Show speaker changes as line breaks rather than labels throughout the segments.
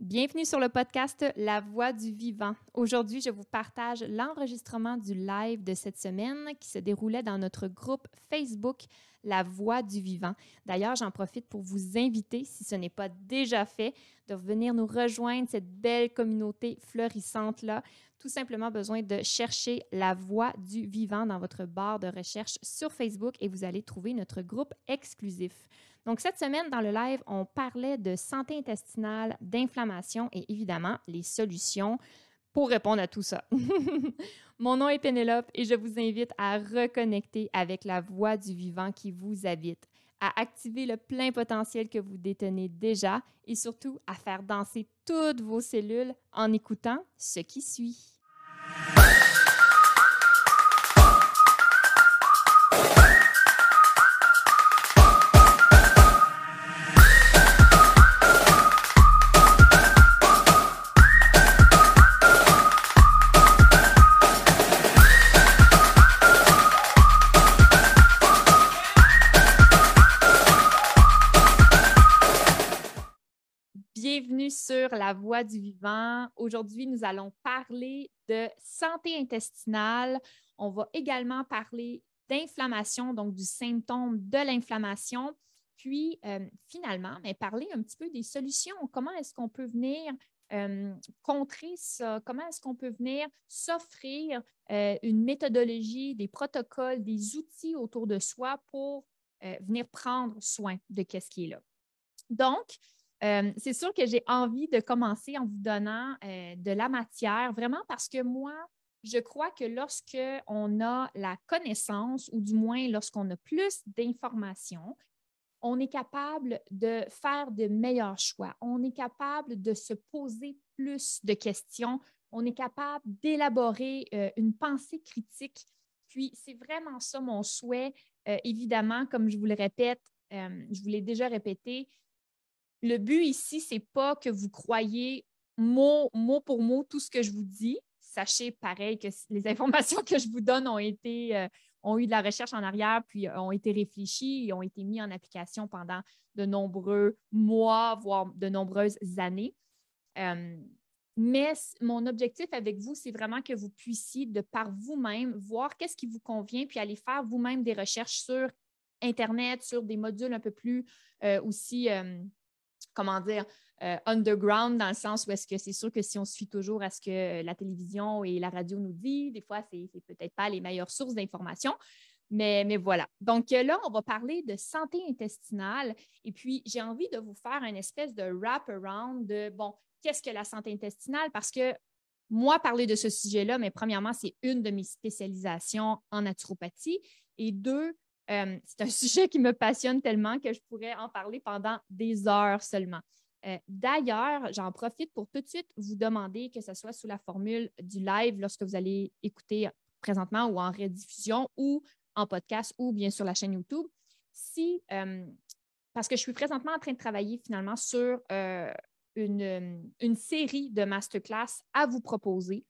Bienvenue sur le podcast La Voix du Vivant. Aujourd'hui, je vous partage l'enregistrement du live de cette semaine qui se déroulait dans notre groupe Facebook La Voix du Vivant. D'ailleurs, j'en profite pour vous inviter, si ce n'est pas déjà fait, de venir nous rejoindre cette belle communauté fleurissante-là. Tout simplement besoin de chercher La Voix du Vivant dans votre barre de recherche sur Facebook et vous allez trouver notre groupe exclusif. Donc, cette semaine, dans le live, on parlait de santé intestinale, d'inflammation et évidemment les solutions pour répondre à tout ça. Mon nom est Pénélope et je vous invite à reconnecter avec la voix du vivant qui vous habite, à activer le plein potentiel que vous détenez déjà et surtout à faire danser toutes vos cellules en écoutant ce qui suit. La Voix du Vivant. Aujourd'hui, nous allons parler de santé intestinale. On va également parler d'inflammation, donc du symptôme de l'inflammation. Puis, euh, finalement, mais parler un petit peu des solutions. Comment est-ce qu'on peut venir euh, contrer ça? Comment est-ce qu'on peut venir s'offrir euh, une méthodologie, des protocoles, des outils autour de soi pour venir prendre soin de ce qui est là? Donc, euh, c'est sûr que j'ai envie de commencer en vous donnant euh, de la matière, vraiment parce que moi, je crois que lorsque on a la connaissance, ou du moins lorsqu'on a plus d'informations, on est capable de faire de meilleurs choix. On est capable de se poser plus de questions. On est capable d'élaborer euh, une pensée critique. Puis, c'est vraiment ça mon souhait. évidemment, comme je vous le répète, je vous l'ai déjà répété, le but ici, c'est pas que vous croyez mot, mot pour mot tout ce que je vous dis. Sachez pareil que les informations que je vous donne ont été euh, ont eu de la recherche en arrière, puis euh, ont été réfléchies et ont été mis en application pendant de nombreux mois, voire de nombreuses années. Euh, mais mon objectif avec vous, c'est vraiment que vous puissiez, de par vous-même, voir qu'est-ce qui vous convient, puis aller faire vous-même des recherches sur Internet, sur des modules un peu plus aussi comment dire, euh, underground dans le sens où est-ce que c'est sûr que si on suit toujours à ce que la télévision et la radio nous disent, des fois, ce n'est peut-être pas les meilleures sources d'information. Mais, mais, voilà. Donc euh, là, on va parler de santé intestinale. Et puis, j'ai envie de vous faire une espèce de wrap-around de, bon, qu'est-ce que la santé intestinale? Parce que moi, parler de ce sujet-là, mais premièrement, c'est une de mes spécialisations en naturopathie. Et deux, euh, c'est un sujet qui me passionne tellement que je pourrais en parler pendant des heures seulement. Euh, d'ailleurs, j'en profite pour tout de suite vous demander que ce soit sous la formule du live lorsque vous allez écouter présentement ou en rediffusion ou en podcast ou bien sur la chaîne YouTube. Si, euh, parce que je suis présentement en train de travailler finalement sur une, une, série de masterclass à vous proposer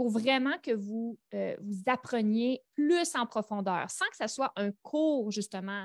pour vraiment que vous, euh, vous appreniez plus en profondeur, sans que ce soit un cours justement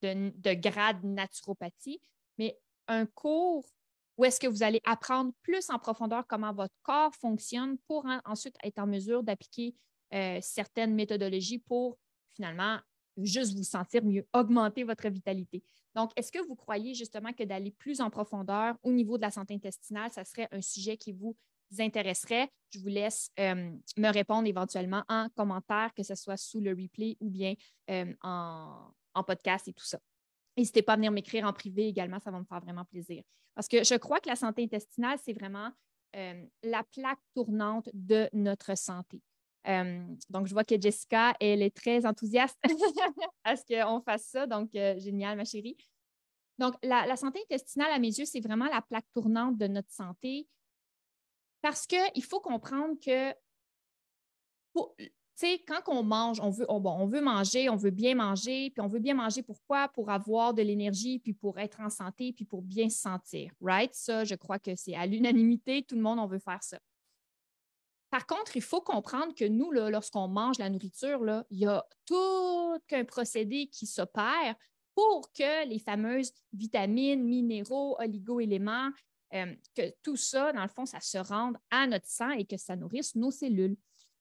de, de grade naturopathie, mais un cours où est-ce que vous allez apprendre plus en profondeur comment votre corps fonctionne pour ensuite être en mesure d'appliquer euh, certaines méthodologies pour finalement juste vous sentir mieux, augmenter votre vitalité. Donc, est-ce que vous croyez justement que d'aller plus en profondeur au niveau de la santé intestinale, ça serait un sujet qui vous intéresserait, je vous laisse euh, me répondre éventuellement en commentaire, que ce soit sous le replay ou bien euh, en, podcast et tout ça. N'hésitez pas à venir m'écrire en privé également, ça va me faire vraiment plaisir. Parce que je crois que la santé intestinale, c'est vraiment euh, la plaque tournante de notre santé. donc, je vois que Jessica, elle est très enthousiaste à ce qu'on fasse ça. Donc, génial, ma chérie. Donc, la, santé intestinale, à mes yeux, c'est vraiment la plaque tournante de notre santé. Parce qu'il faut comprendre que quand on mange, on veut, on, veut manger, on veut bien manger, puis on veut bien manger pourquoi? Pour avoir de l'énergie, puis pour être en santé, puis pour bien se sentir, right? Ça, je crois que c'est à l'unanimité, tout le monde, on veut faire ça. Par contre, il faut comprendre que nous, lorsqu'on mange la nourriture, là, il y a tout un procédé qui s'opère pour que les fameuses vitamines, minéraux, oligo-éléments euh, que tout ça, dans le fond, ça se rende à notre sang et que ça nourrisse nos cellules.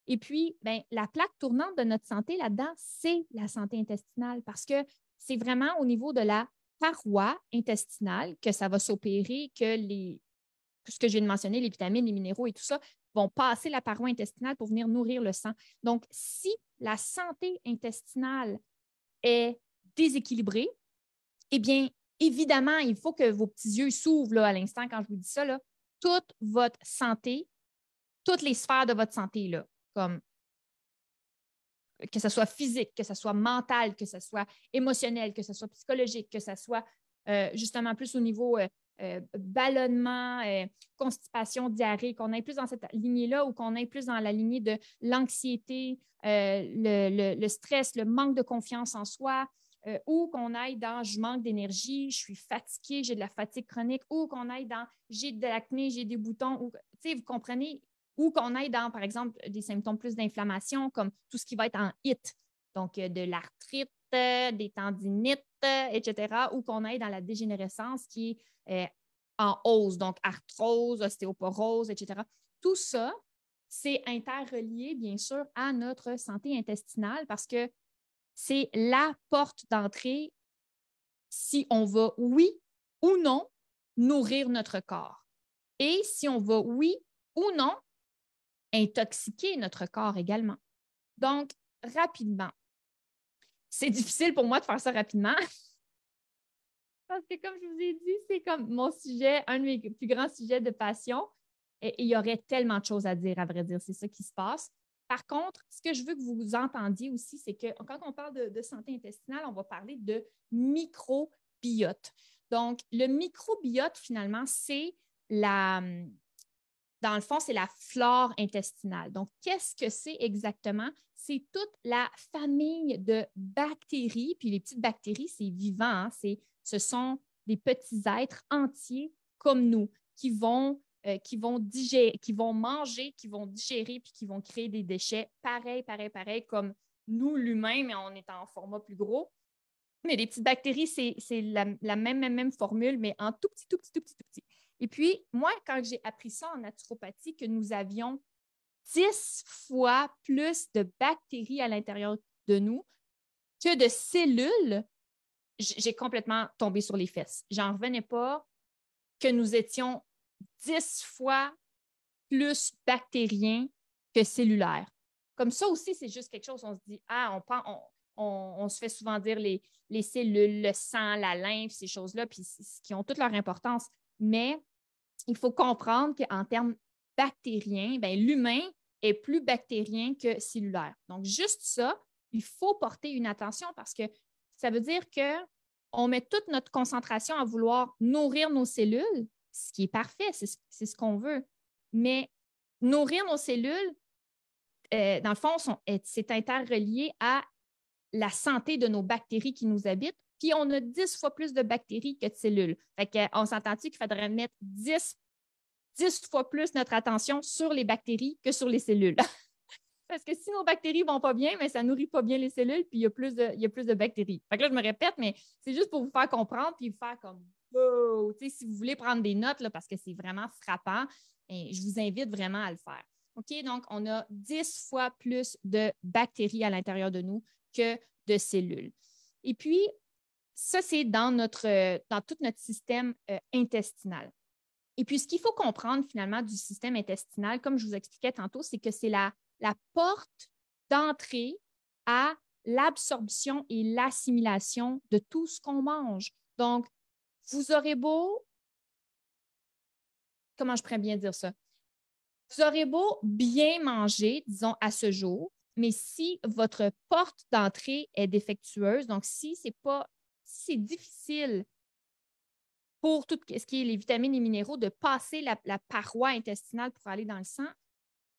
Et puis, ben, la plaque tournante de notre santé là-dedans, c'est la santé intestinale parce que c'est vraiment au niveau de la paroi intestinale que ça va s'opérer, que les, ce que je viens de mentionner, les vitamines, les minéraux et tout ça, vont passer la paroi intestinale pour venir nourrir le sang. Donc, si la santé intestinale est déséquilibrée, eh bien, évidemment, il faut que vos petits yeux s'ouvrent à l'instant quand je vous dis ça. Là, toute votre santé, toutes les sphères de votre santé, comme que ce soit physique, que ce soit mental, que ce soit émotionnel, que ce soit psychologique, que ce soit euh, justement plus au niveau euh, euh, ballonnement, constipation, diarrhée, qu'on aille plus dans cette lignée-là ou qu'on aille plus dans la lignée de l'anxiété, le, stress, le manque de confiance en soi, ou qu'on aille dans je manque d'énergie, je suis fatiguée, j'ai de la fatigue chronique, ou qu'on aille dans j'ai de l'acné, j'ai des boutons, ou, vous comprenez, ou qu'on aille dans, par exemple, des symptômes plus d'inflammation, comme tout ce qui va être en HIT, donc euh, de l'arthrite, euh, des tendinites, euh, etc., ou qu'on aille dans la dégénérescence qui est en hausse, donc arthrose, ostéoporose, etc. Tout ça, c'est interrelié, bien sûr, à notre santé intestinale parce que c'est la porte d'entrée si on va, oui ou non, nourrir notre corps. Et si on va, oui ou non, intoxiquer notre corps également. Donc, rapidement. C'est difficile pour moi de faire ça rapidement. Parce que, comme je vous ai dit, c'est comme mon sujet, un de mes plus grands sujets de passion. Et il y aurait tellement de choses à dire, à vrai dire. C'est ça qui se passe. Par contre, ce que je veux que vous entendiez aussi, c'est que quand on parle de, santé intestinale, on va parler de microbiote. Donc, le microbiote, finalement, c'est la, dans le fond, c'est la flore intestinale. Donc, qu'est-ce que c'est exactement? C'est toute la famille de bactéries. Puis les petites bactéries, c'est vivant. Hein. ce sont des petits êtres entiers comme nous qui vont, euh, qui, vont digérer, qui vont manger, qui vont digérer, puis qui vont créer des déchets pareil, pareil, pareil, comme nous, l'humain, mais on est en format plus gros. Mais les petites bactéries, c'est la, la même, même, même formule, mais en tout petit, tout petit, tout petit, tout petit. Et puis, moi, quand j'ai appris ça en naturopathie, que nous avions dix fois plus de bactéries à l'intérieur de nous que de cellules, j'ai complètement tombé sur les fesses. J'en revenais pas que nous étions dix fois plus bactériens que cellulaires. Comme ça aussi, c'est juste quelque chose, on se dit, ah, on, on, se fait souvent dire les, les cellules, le sang, la lymphe, ces choses-là, puis qui ont toute leur importance. Mais il faut comprendre qu'en termes bactériens, ben, l'humain est plus bactérien que cellulaire. Donc, juste ça, il faut porter une attention parce que ça veut dire qu'on met toute notre concentration à vouloir nourrir nos cellules, ce qui est parfait, c'est ce, qu'on veut. Mais nourrir nos cellules, euh, dans le fond, c'est interrelié à la santé de nos bactéries qui nous habitent puis on a 10 fois plus de bactéries que de cellules. Fait on s'entend-tu qu'il faudrait mettre 10, 10 fois plus notre attention sur les bactéries que sur les cellules? Parce que si nos bactéries ne vont pas bien, mais ça nourrit pas bien les cellules, puis il y a plus de, il y a plus de bactéries. Fait que là, je me répète, mais c'est juste pour vous faire comprendre, puis vous faire comme si vous voulez prendre des notes, là, parce que c'est vraiment frappant, et je vous invite vraiment à le faire. OK? Donc, on a 10 fois plus de bactéries à l'intérieur de nous que de cellules. Et puis, ça, c'est dans, notre, dans tout notre système euh, intestinal. Et puis, ce qu'il faut comprendre finalement du système intestinal, comme je vous expliquais tantôt, c'est que c'est la, la porte d'entrée à l'absorption et l'assimilation de tout ce qu'on mange. Donc, vous aurez beau, comment je pourrais bien dire ça? Vous aurez beau bien manger, disons, à ce jour, mais si votre porte d'entrée est défectueuse, donc si ce n'est pas c'est difficile pour tout ce qui est les vitamines et minéraux de passer la, paroi intestinale pour aller dans le sang,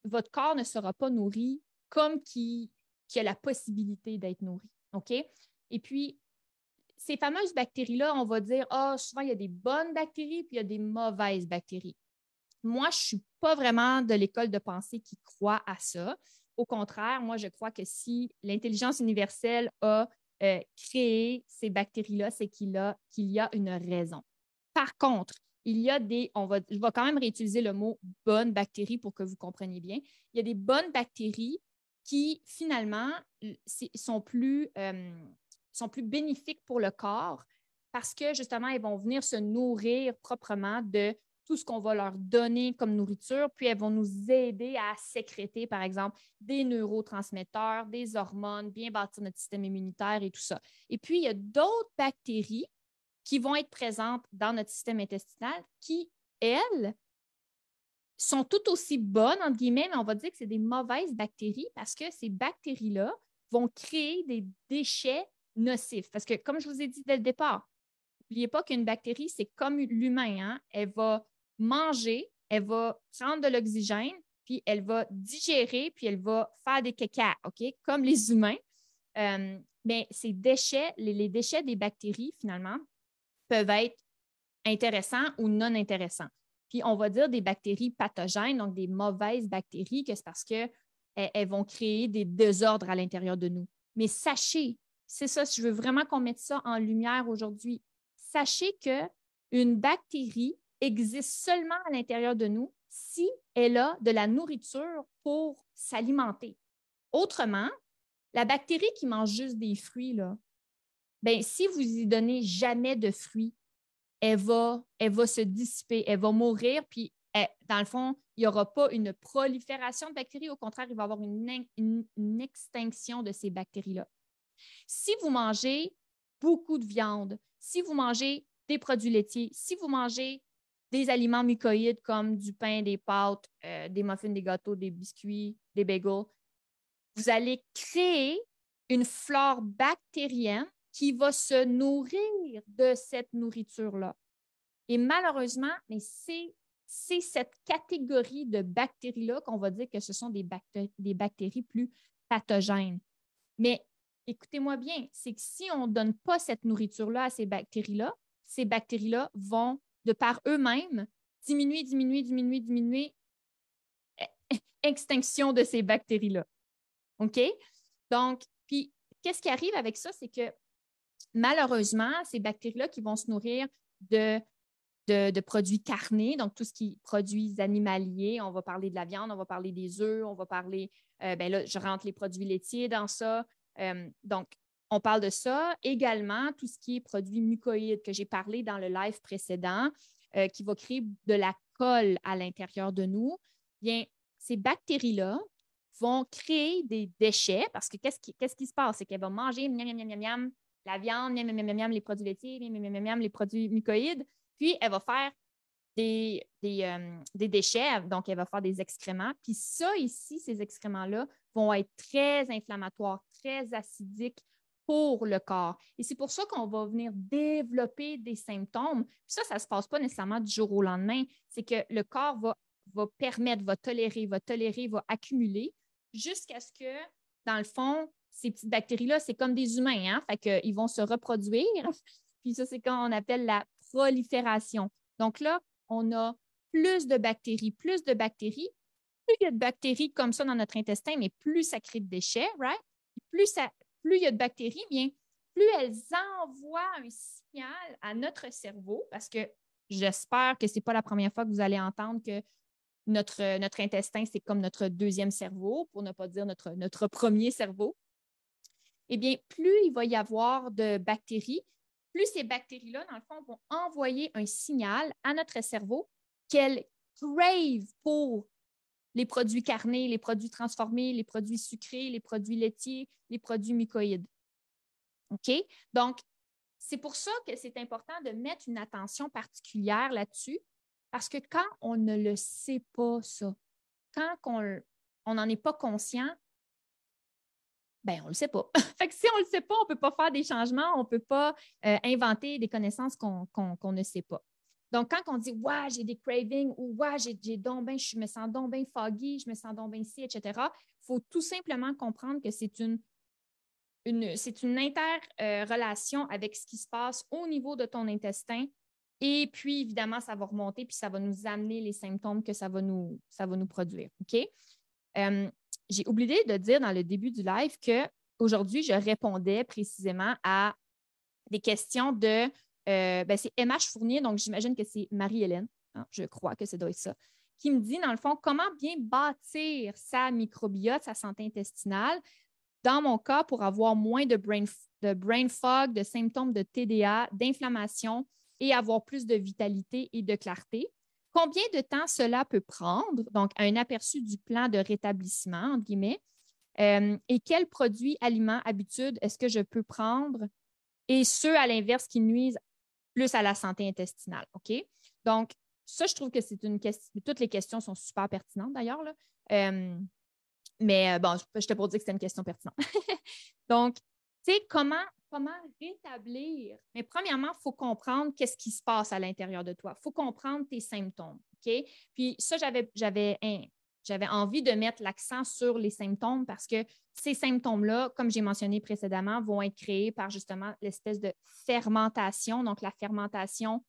votre corps ne sera pas nourri comme qui, qui a la possibilité d'être nourri. OK? Et puis, ces fameuses bactéries-là, on va dire, ah, souvent, il y a des bonnes bactéries, puis il y a des mauvaises bactéries. Moi, je ne suis pas vraiment de l'école de pensée qui croit à ça. Au contraire, moi, je crois que si l'intelligence universelle a euh, créer ces bactéries-là, c'est qu'il, y a une raison. Par contre, il y a des, on va, je vais quand même réutiliser le mot bonnes bactéries pour que vous compreniez bien. Il y a des bonnes bactéries qui, finalement, sont plus, euh, sont plus bénéfiques pour le corps parce que, justement, elles vont venir se nourrir proprement de tout ce qu'on va leur donner comme nourriture, puis elles vont nous aider à sécréter, par exemple, des neurotransmetteurs, des hormones, bien bâtir notre système immunitaire et tout ça. Et puis, il y a d'autres bactéries qui vont être présentes dans notre système intestinal qui, elles, sont tout aussi bonnes, entre guillemets, mais on va dire que c'est des mauvaises bactéries parce que ces bactéries-là vont créer des déchets nocifs. Parce que, comme je vous ai dit dès le départ, n'oubliez pas qu'une bactérie, c'est comme l'humain. Hein? Elle va manger, elle va prendre de l'oxygène, puis elle va digérer, puis elle va faire des caca, OK? Comme les humains. Euh, mais ces déchets, les, déchets des bactéries, finalement, peuvent être intéressants ou non intéressants. Puis on va dire des bactéries pathogènes, donc des mauvaises bactéries, que c'est parce qu'elles elles vont créer des désordres à l'intérieur de nous. Mais sachez, c'est ça, je veux vraiment qu'on mette ça en lumière aujourd'hui, sachez qu'une bactérie existe seulement à l'intérieur de nous si elle a de la nourriture pour s'alimenter. Autrement, la bactérie qui mange juste des fruits, là, ben, si vous y donnez jamais de fruits, elle va, elle va se dissiper, elle va mourir, puis dans le fond, il n'y aura pas une prolifération de bactéries. Au contraire, il va y avoir une, une extinction de ces bactéries-là. Si vous mangez beaucoup de viande, si vous mangez des produits laitiers, si vous mangez des aliments mucoïdes comme du pain, des pâtes, euh, des muffins, des gâteaux, des biscuits, des bagels, vous allez créer une flore bactérienne qui va se nourrir de cette nourriture-là. Et malheureusement, mais c'est, cette catégorie de bactéries-là qu'on va dire que ce sont des, des bactéries plus pathogènes. Mais écoutez-moi bien, c'est que si on ne donne pas cette nourriture-là à ces bactéries-là, ces bactéries-là vont de par eux-mêmes, diminuer, diminuer, diminuer, diminuer, extinction de ces bactéries-là. OK? Donc, puis, qu'est-ce qui arrive avec ça? C'est que malheureusement, ces bactéries-là qui vont se nourrir de, de, produits carnés, donc tout ce qui produits animaliers, on va parler de la viande, on va parler des œufs, on va parler, euh, ben là, je rentre les produits laitiers dans ça. Euh, donc, on parle de ça. Également, tout ce qui est produits mucoïdes que j'ai parlé dans le live précédent, euh, qui va créer de la colle à l'intérieur de nous. Bien, ces bactéries-là vont créer des déchets parce que qu'est-ce qui, se passe? C'est qu'elles vont manger miam, miam, miam, miam, la viande, miam, miam, miam, les produits laitiers, miam, miam, miam, les produits mucoïdes, puis elle va faire des, des, euh, des, déchets, donc elle va faire des excréments. Puis ça, ici, ces excréments-là vont être très inflammatoires, très acidiques, pour le corps. Et c'est pour ça qu'on va venir développer des symptômes. Puis ça, ça ne se passe pas nécessairement du jour au lendemain. C'est que le corps va, va permettre, va tolérer, va tolérer, va accumuler jusqu'à ce que, dans le fond, ces petites bactéries-là, c'est comme des humains, hein? Fait qu'ils vont se reproduire. Puis ça, c'est quand on appelle la prolifération. Donc là, on a plus de bactéries, plus de bactéries. Plus il y a de bactéries comme ça dans notre intestin, mais plus ça crée de déchets, right? plus ça, plus il y a de bactéries, bien, plus elles envoient un signal à notre cerveau, parce que j'espère que ce n'est pas la première fois que vous allez entendre que notre, notre intestin, c'est comme notre deuxième cerveau, pour ne pas dire notre, notre premier cerveau. Eh bien, plus il va y avoir de bactéries, plus ces bactéries-là, dans le fond, vont envoyer un signal à notre cerveau qu'elles crave pour les produits carnés, les produits transformés, les produits sucrés, les produits laitiers, les produits mucoïdes. OK? Donc, c'est pour ça que c'est important de mettre une attention particulière là-dessus, parce que quand on ne le sait pas, ça, quand on n'en est pas conscient, ben on ne le sait pas. fait que si on ne le sait pas, on ne peut pas faire des changements, on ne peut pas euh, inventer des connaissances qu'on ne sait pas. Donc, quand on dit Ouais, j'ai des cravings ou Ouais, j'ai, ben, je me sens donc bien foggy, je me sens donc bien ci, etc., il faut tout simplement comprendre que c'est une, une, une interrelation avec ce qui se passe au niveau de ton intestin. Et puis, évidemment, ça va remonter, puis ça va nous amener les symptômes que ça va nous, ça va nous produire. OK? Euh, j'ai oublié de dire dans le début du live que aujourd'hui, je répondais précisément à des questions de euh, ben, c'est MH Fournier, donc j'imagine que c'est Marie-Hélène, hein, je crois que ça doit être ça, qui me dit, dans le fond, comment bien bâtir sa microbiote, sa santé intestinale. Dans mon cas, pour avoir moins de brain, de brain fog, de symptômes de TDA, d'inflammation et avoir plus de vitalité et de clarté. Combien de temps cela peut prendre? Donc, un aperçu du plan de rétablissement, entre guillemets. Euh, et quels produits, aliments, habitudes est-ce que je peux prendre? Et ceux, à l'inverse, qui nuisent plus à la santé intestinale. OK? Donc, ça, je trouve que c'est une question. Toutes les questions sont super pertinentes d'ailleurs. Euh, mais euh, bon, je te pour dire que c'était une question pertinente. Donc, tu sais, comment, comment rétablir? Mais premièrement, il faut comprendre qu'est-ce qui se passe à l'intérieur de toi. Il faut comprendre tes symptômes. OK? Puis ça, j'avais, j'avais, j'avais envie de mettre l'accent sur les symptômes parce que ces symptômes-là, comme j'ai mentionné précédemment, vont être créés par justement l'espèce de fermentation, donc la fermentation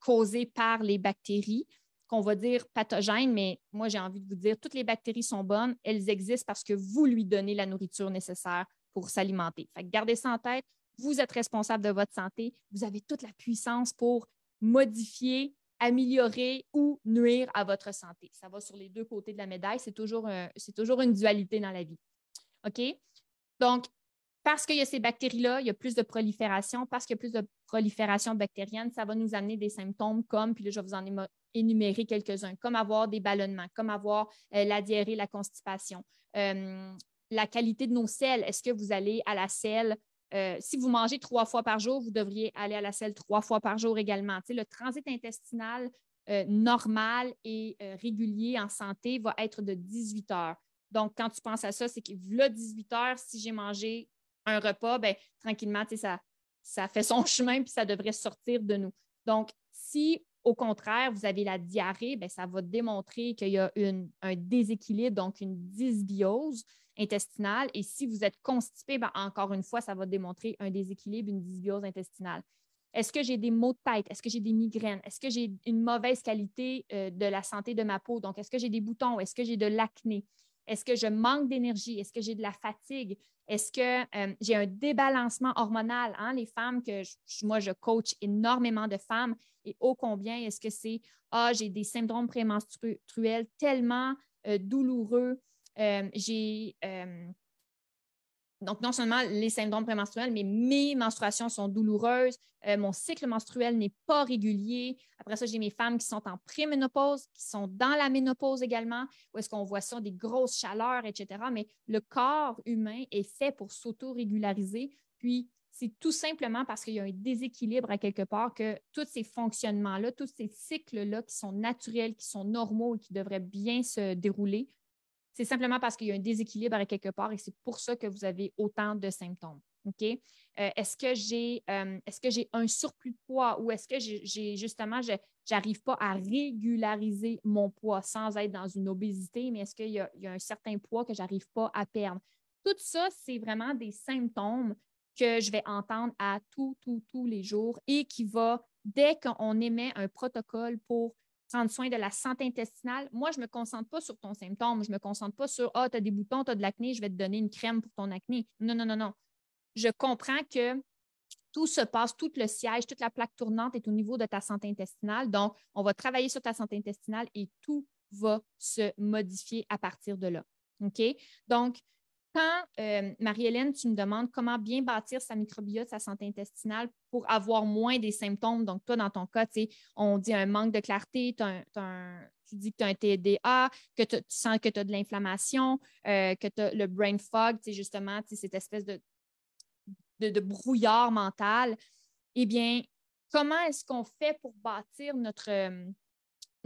causée par les bactéries qu'on va dire pathogènes, mais moi j'ai envie de vous dire, toutes les bactéries sont bonnes, elles existent parce que vous lui donnez la nourriture nécessaire pour s'alimenter. Gardez ça en tête, vous êtes responsable de votre santé, vous avez toute la puissance pour modifier améliorer ou nuire à votre santé. Ça va sur les deux côtés de la médaille. C'est toujours, toujours une dualité dans la vie. OK? Donc, parce qu'il y a ces bactéries-là, il y a plus de prolifération. Parce qu'il y a plus de prolifération bactérienne, ça va nous amener des symptômes comme, puis là, je vais vous en énumérer quelques-uns, comme avoir des ballonnements, comme avoir euh, la diarrhée, la constipation. Euh, la qualité de nos selles, est-ce que vous allez à la selle euh, si vous mangez trois fois par jour, vous devriez aller à la selle trois fois par jour également. le transit intestinal euh, normal et euh, régulier en santé va être de 18 heures. Donc, quand tu penses à ça, c'est que là, 18 heures, si j'ai mangé un repas, ben, tranquillement, ça, ça fait son chemin puis ça devrait sortir de nous. Donc, si au contraire, vous avez la diarrhée, ben, ça va démontrer qu'il y a un déséquilibre, donc une dysbiose intestinale. Et si vous êtes constipé, ben, encore une fois, ça va démontrer un déséquilibre, une dysbiose intestinale. Est-ce que j'ai des maux de tête? Est-ce que j'ai des migraines? Est-ce que j'ai une mauvaise qualité euh, de la santé de ma peau? Donc, est-ce que j'ai des boutons? Est-ce que j'ai de l'acné? Est-ce que je manque d'énergie? Est-ce que j'ai de la fatigue? Est-ce que euh, j'ai un débalancement hormonal? Hein? Les femmes que moi, je coach énormément de femmes et ô combien est-ce que c'est Ah, j'ai des syndromes prémenstruels tellement euh, douloureux euh, j'ai euh, donc, non seulement les syndromes prémenstruels, mais mes menstruations sont douloureuses, euh, mon cycle menstruel n'est pas régulier. Après ça, j'ai mes femmes qui sont en préménopause, qui sont dans la ménopause également, où est-ce qu'on voit ça, des grosses chaleurs, etc. Mais le corps humain est fait pour s'auto-régulariser. Puis, c'est tout simplement parce qu'il y a un déséquilibre à quelque part que tous ces fonctionnements-là, tous ces cycles-là qui sont naturels, qui sont normaux et qui devraient bien se dérouler, c'est simplement parce qu'il y a un déséquilibre à quelque part et c'est pour ça que vous avez autant de symptômes. Euh, est-ce que j'ai euh, est-ce que j'ai un surplus de poids ou est-ce que j'ai justement, je n'arrive pas à régulariser mon poids sans être dans une obésité, mais est-ce qu'il y, a un certain poids que je n'arrive pas à perdre? Tout ça, c'est vraiment des symptômes que je vais entendre à tous, tous, tous les jours et qui va, dès qu'on émet un protocole pour prendre soin de la santé intestinale, moi, je ne me concentre pas sur ton symptôme. Je ne me concentre pas sur Ah, tu as des boutons, tu as de l'acné, je vais te donner une crème pour ton acné. Non, non, non, non. Je comprends que tout se passe, tout le siège, toute la plaque tournante est au niveau de ta santé intestinale. Donc, on va travailler sur ta santé intestinale et tout va se modifier à partir de là. OK? Donc, quand, euh, Marie-Hélène, tu me demandes comment bien bâtir sa microbiote, sa santé intestinale pour avoir moins des symptômes, donc toi, dans ton cas, on dit un manque de clarté, tu dis que tu as un TDA, que tu sens que tu as de l'inflammation, euh, que tu as le brain fog, justement, cette espèce de, de, brouillard mental. Eh bien, comment est-ce qu'on fait pour bâtir notre,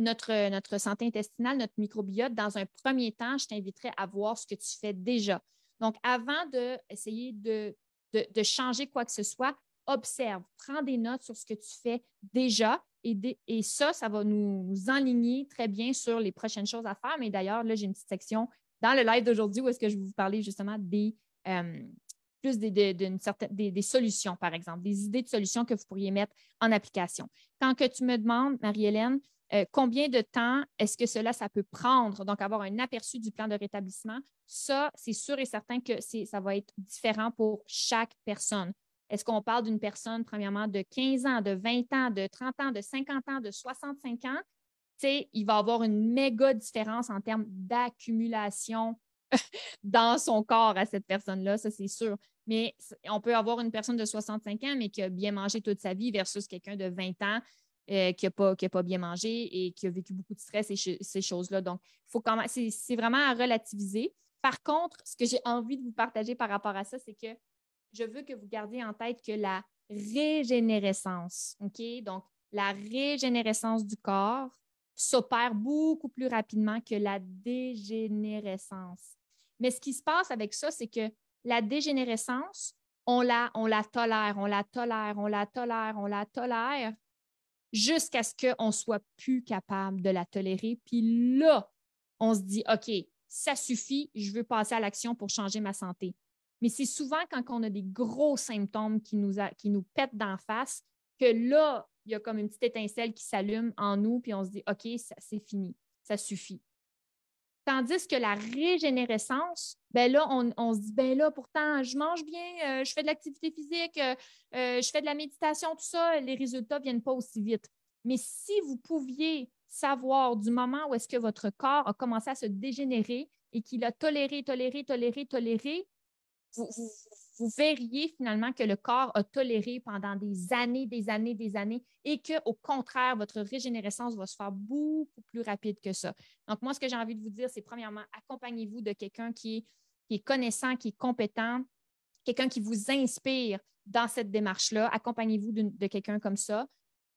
notre, notre santé intestinale, notre microbiote, dans un premier temps, je t'inviterais à voir ce que tu fais déjà. Donc, avant d'essayer de, de, de, changer quoi que ce soit, observe, prends des notes sur ce que tu fais déjà et, et ça, ça va nous, enligner très bien sur les prochaines choses à faire. Mais d'ailleurs, là, j'ai une petite section dans le live d'aujourd'hui où est-ce que je vais vous parler justement des, euh, plus des, des, solutions, par exemple, des idées de solutions que vous pourriez mettre en application. Quand que tu me demandes, Marie-Hélène, euh, combien de temps est-ce que cela, ça peut prendre? Donc, avoir un aperçu du plan de rétablissement, ça, c'est sûr et certain que ça va être différent pour chaque personne. Est-ce qu'on parle d'une personne, premièrement, de 15 ans, de 20 ans, de 30 ans, de 50 ans, de 65 ans? il va avoir une méga différence en termes d'accumulation dans son corps à cette personne-là, ça c'est sûr. Mais on peut avoir une personne de 65 ans, mais qui a bien mangé toute sa vie versus quelqu'un de 20 ans euh, qui n'a pas, bien mangé et qui a vécu beaucoup de stress et ces choses-là. Donc, faut c'est vraiment à relativiser. Par contre, ce que j'ai envie de vous partager par rapport à ça, c'est que je veux que vous gardiez en tête que la régénérescence, OK? Donc, la régénérescence du corps s'opère beaucoup plus rapidement que la dégénérescence. Mais ce qui se passe avec ça, c'est que la dégénérescence, on la, on la tolère, on la tolère, on la tolère, on la tolère jusqu'à ce qu'on soit plus capable de la tolérer. Puis là, on se dit, OK, ça suffit, je veux passer à l'action pour changer ma santé. Mais c'est souvent quand on a des gros symptômes qui nous, qui nous pètent d'en face que là, il y a comme une petite étincelle qui s'allume en nous, puis on se dit, OK, c'est fini, ça suffit. Tandis que la régénérescence, ben là, on, se dit, ben là, pourtant, je mange bien, euh, je fais de l'activité physique, euh, euh, je fais de la méditation, tout ça, les résultats ne viennent pas aussi vite. Mais si vous pouviez savoir du moment où est-ce que votre corps a commencé à se dégénérer et qu'il a toléré, toléré, toléré, toléré, vous, verriez finalement que le corps a toléré pendant des années, des années, des années et qu'au contraire, votre régénérescence va se faire beaucoup plus rapide que ça. Donc, moi, ce que j'ai envie de vous dire, c'est premièrement, accompagnez-vous de quelqu'un qui est, connaissant, qui est compétent, quelqu'un qui vous inspire dans cette démarche-là. Accompagnez-vous de, quelqu'un comme ça.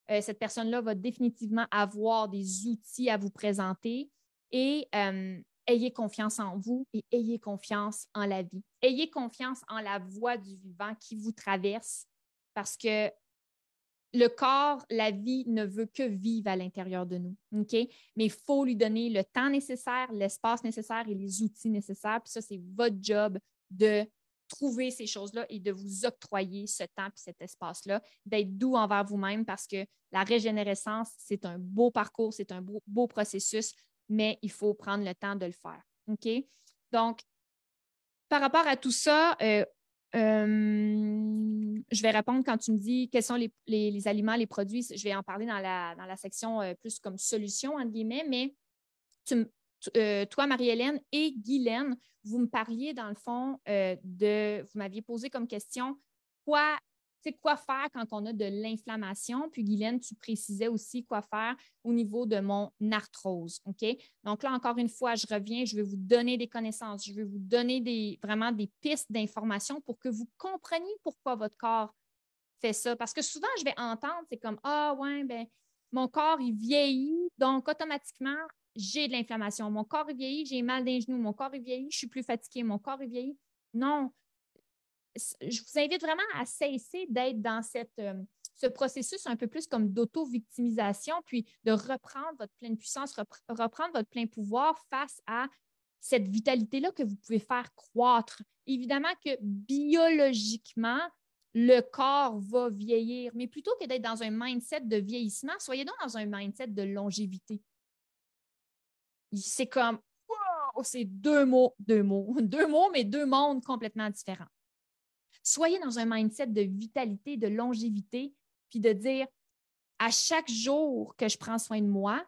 Euh, cette personne-là va définitivement avoir des outils à vous présenter et euh, ayez confiance en vous et ayez confiance en la vie. Ayez confiance en la voie du vivant qui vous traverse parce que le corps, la vie ne veut que vivre à l'intérieur de nous. Mais il faut lui donner le temps nécessaire, l'espace nécessaire et les outils nécessaires. Puis ça, c'est votre job de trouver ces choses-là et de vous octroyer ce temps et cet espace-là, d'être doux envers vous-même parce que la régénérescence, c'est un beau parcours, c'est un beau processus mais il faut prendre le temps de le faire. OK? Donc, par rapport à tout ça, euh, euh, je vais répondre quand tu me dis quels sont les, aliments, les produits. Je vais en parler dans la, dans la section euh, plus comme solution, entre guillemets, mais toi, Marie-Hélène et Guylaine, vous me parliez dans le fond de, vous m'aviez posé comme question quoi c'est quoi faire quand on a de l'inflammation? Puis, Guylaine, tu précisais aussi quoi faire au niveau de mon arthrose. OK? Donc là, encore une fois, je reviens, je vais vous donner des connaissances, je vais vous donner des, vraiment des pistes d'information pour que vous compreniez pourquoi votre corps fait ça. Parce que souvent, je vais entendre, c'est comme Ah, ouais, ben, mon corps, il vieillit, donc automatiquement, j'ai de l'inflammation. Mon corps, il vieillit, j'ai mal d'un genou. Mon corps, il vieillit, je suis plus fatiguée. Mon corps, il vieillit. Non, je vous invite vraiment à cesser d'être dans cette, euh, ce processus un peu plus comme d'auto-victimisation, puis de reprendre votre pleine puissance, reprendre votre plein pouvoir face à cette vitalité-là que vous pouvez faire croître. Évidemment que biologiquement, le corps va vieillir, mais plutôt que d'être dans un mindset de vieillissement, soyez donc dans un mindset de longévité. C'est comme, wow, c'est deux mots, deux mots, deux mots, mais deux mondes complètement différents. Soyez dans un mindset de vitalité, de longévité, puis de dire à chaque jour que je prends soin de moi,